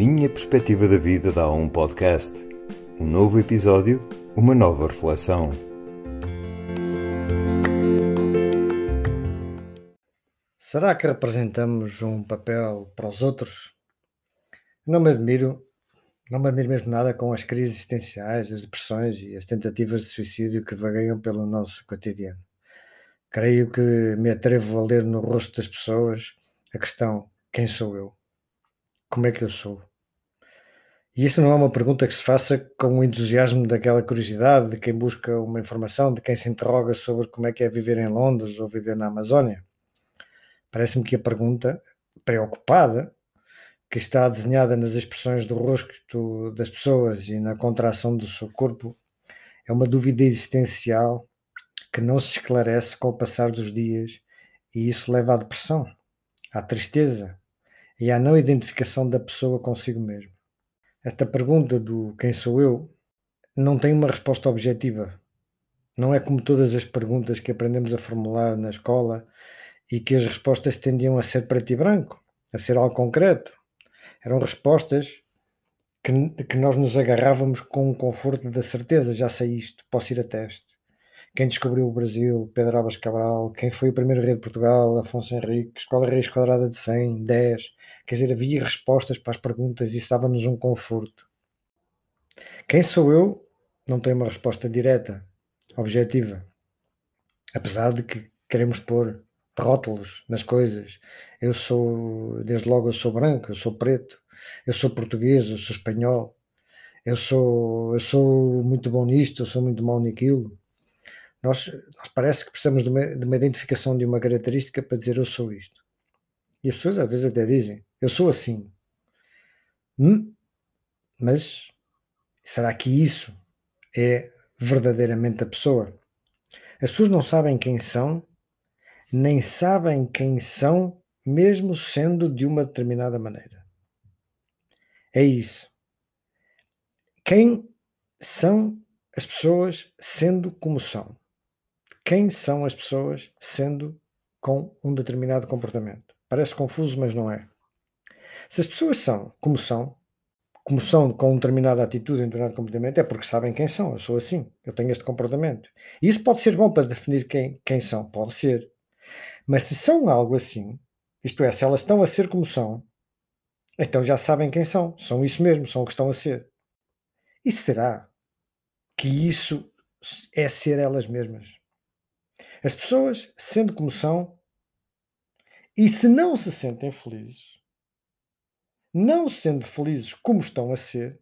minha perspectiva da vida dá um podcast. Um novo episódio, uma nova reflexão. Será que representamos um papel para os outros? Não me admiro, não me admiro mesmo nada com as crises existenciais, as depressões e as tentativas de suicídio que vagueiam pelo nosso cotidiano. Creio que me atrevo a ler no rosto das pessoas a questão: quem sou eu? Como é que eu sou? E isso não é uma pergunta que se faça com o entusiasmo daquela curiosidade de quem busca uma informação, de quem se interroga sobre como é que é viver em Londres ou viver na Amazónia. Parece-me que a pergunta preocupada, que está desenhada nas expressões do rosto das pessoas e na contração do seu corpo, é uma dúvida existencial que não se esclarece com o passar dos dias e isso leva à depressão, à tristeza e à não identificação da pessoa consigo mesmo. Esta pergunta do quem sou eu não tem uma resposta objetiva. Não é como todas as perguntas que aprendemos a formular na escola e que as respostas tendiam a ser preto e branco, a ser algo concreto. Eram respostas que, que nós nos agarrávamos com o conforto da certeza, já sei isto, posso ir a teste. Quem descobriu o Brasil, Pedro Álvares Cabral, quem foi o primeiro rei de Portugal, Afonso Henriques, qual é a raiz quadrada de 100, 10, quer dizer, havia respostas para as perguntas e isso dava-nos um conforto. Quem sou eu não tem uma resposta direta, objetiva. Apesar de que queremos pôr rótulos nas coisas. Eu sou, desde logo, eu sou branco, eu sou preto, eu sou português, eu sou espanhol, eu sou, eu sou muito bom nisto, eu sou muito mau naquilo. Nós, nós parece que precisamos de uma, de uma identificação de uma característica para dizer eu sou isto. E as pessoas às vezes até dizem, eu sou assim. Hum, mas será que isso é verdadeiramente a pessoa? As pessoas não sabem quem são nem sabem quem são, mesmo sendo de uma determinada maneira. É isso. Quem são as pessoas sendo como são? Quem são as pessoas sendo com um determinado comportamento? Parece confuso, mas não é. Se as pessoas são como são, como são com determinada atitude, um determinado comportamento, é porque sabem quem são. Eu sou assim, eu tenho este comportamento. E isso pode ser bom para definir quem, quem são, pode ser. Mas se são algo assim, isto é, se elas estão a ser como são, então já sabem quem são. São isso mesmo, são o que estão a ser. E será que isso é ser elas mesmas? As pessoas, sendo como são, e se não se sentem felizes, não sendo felizes como estão a ser,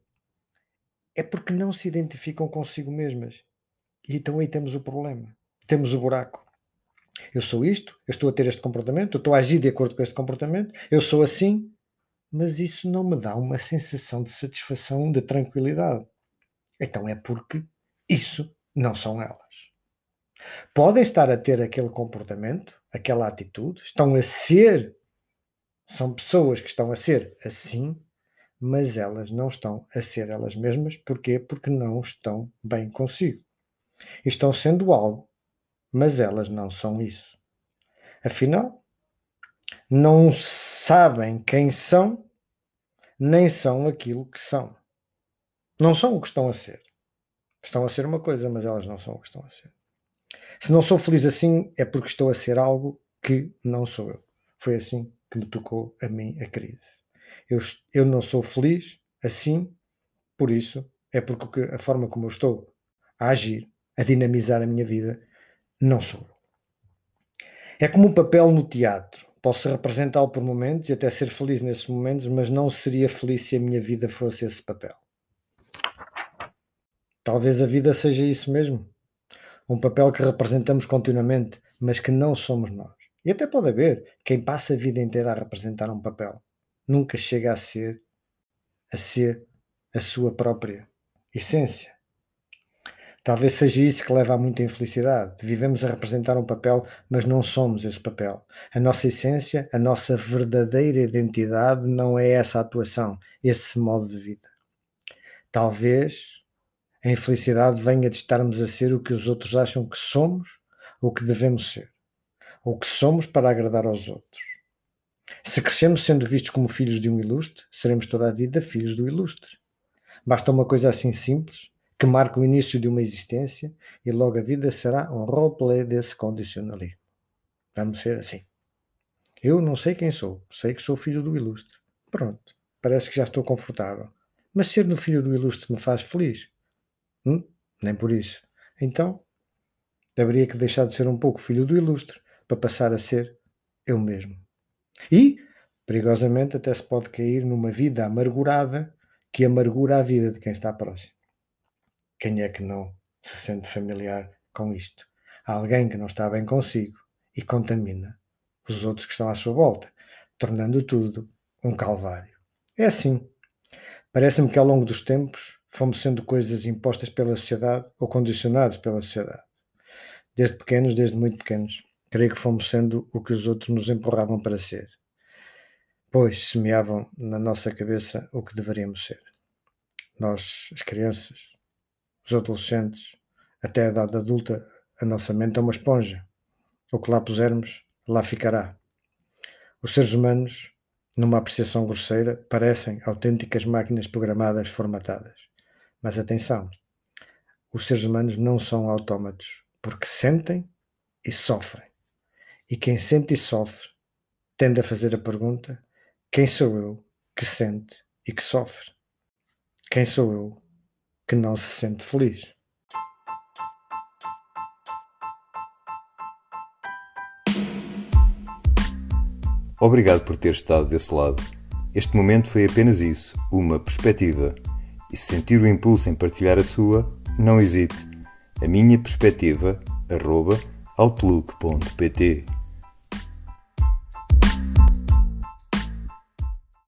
é porque não se identificam consigo mesmas. E então aí temos o problema. Temos o buraco. Eu sou isto, eu estou a ter este comportamento, eu estou a agir de acordo com este comportamento, eu sou assim, mas isso não me dá uma sensação de satisfação, de tranquilidade. Então é porque isso não são elas. Podem estar a ter aquele comportamento, aquela atitude, estão a ser, são pessoas que estão a ser assim, mas elas não estão a ser elas mesmas. Porquê? Porque não estão bem consigo. Estão sendo algo mas elas não são isso. Afinal, não sabem quem são, nem são aquilo que são. Não são o que estão a ser. Estão a ser uma coisa, mas elas não são o que estão a ser. Se não sou feliz assim, é porque estou a ser algo que não sou eu. Foi assim que me tocou a mim a crise. Eu, eu não sou feliz assim, por isso é porque a forma como eu estou a agir, a dinamizar a minha vida, não sou eu. É como um papel no teatro. Posso representá-lo por momentos e até ser feliz nesses momentos, mas não seria feliz se a minha vida fosse esse papel. Talvez a vida seja isso mesmo. Um papel que representamos continuamente, mas que não somos nós. E até pode haver quem passa a vida inteira a representar um papel. Nunca chega a ser a ser a sua própria essência. Talvez seja isso que leva a muita infelicidade. Vivemos a representar um papel, mas não somos esse papel. A nossa essência, a nossa verdadeira identidade não é essa atuação, esse modo de vida. Talvez a infelicidade venha de estarmos a ser o que os outros acham que somos ou que devemos ser, ou que somos para agradar aos outros. Se crescemos sendo vistos como filhos de um ilustre, seremos toda a vida filhos do ilustre. Basta uma coisa assim simples, que marca o início de uma existência, e logo a vida será um roleplay desse condicionalismo. Vamos ser assim. Eu não sei quem sou, sei que sou filho do ilustre. Pronto, parece que já estou confortável. Mas ser no filho do ilustre me faz feliz? Hum, nem por isso. Então, haveria que deixar de ser um pouco filho do ilustre para passar a ser eu mesmo. E, perigosamente, até se pode cair numa vida amargurada que amargura a vida de quem está próximo. Quem é que não se sente familiar com isto? Há alguém que não está bem consigo e contamina os outros que estão à sua volta, tornando tudo um calvário. É assim. Parece-me que ao longo dos tempos fomos sendo coisas impostas pela sociedade ou condicionados pela sociedade. Desde pequenos, desde muito pequenos. Creio que fomos sendo o que os outros nos empurravam para ser. Pois semeavam na nossa cabeça o que deveríamos ser. Nós, as crianças, os adolescentes, até a idade adulta, a nossa mente é uma esponja. O que lá pusermos, lá ficará. Os seres humanos, numa apreciação grosseira, parecem autênticas máquinas programadas formatadas. Mas atenção, os seres humanos não são autómatos, porque sentem e sofrem. E quem sente e sofre tende a fazer a pergunta: quem sou eu que sente e que sofre? Quem sou eu que não se sente feliz? Obrigado por ter estado desse lado. Este momento foi apenas isso, uma perspectiva. E se sentir o impulso em partilhar a sua, não hesite. A minha perspectiva, arroba, outlook.pt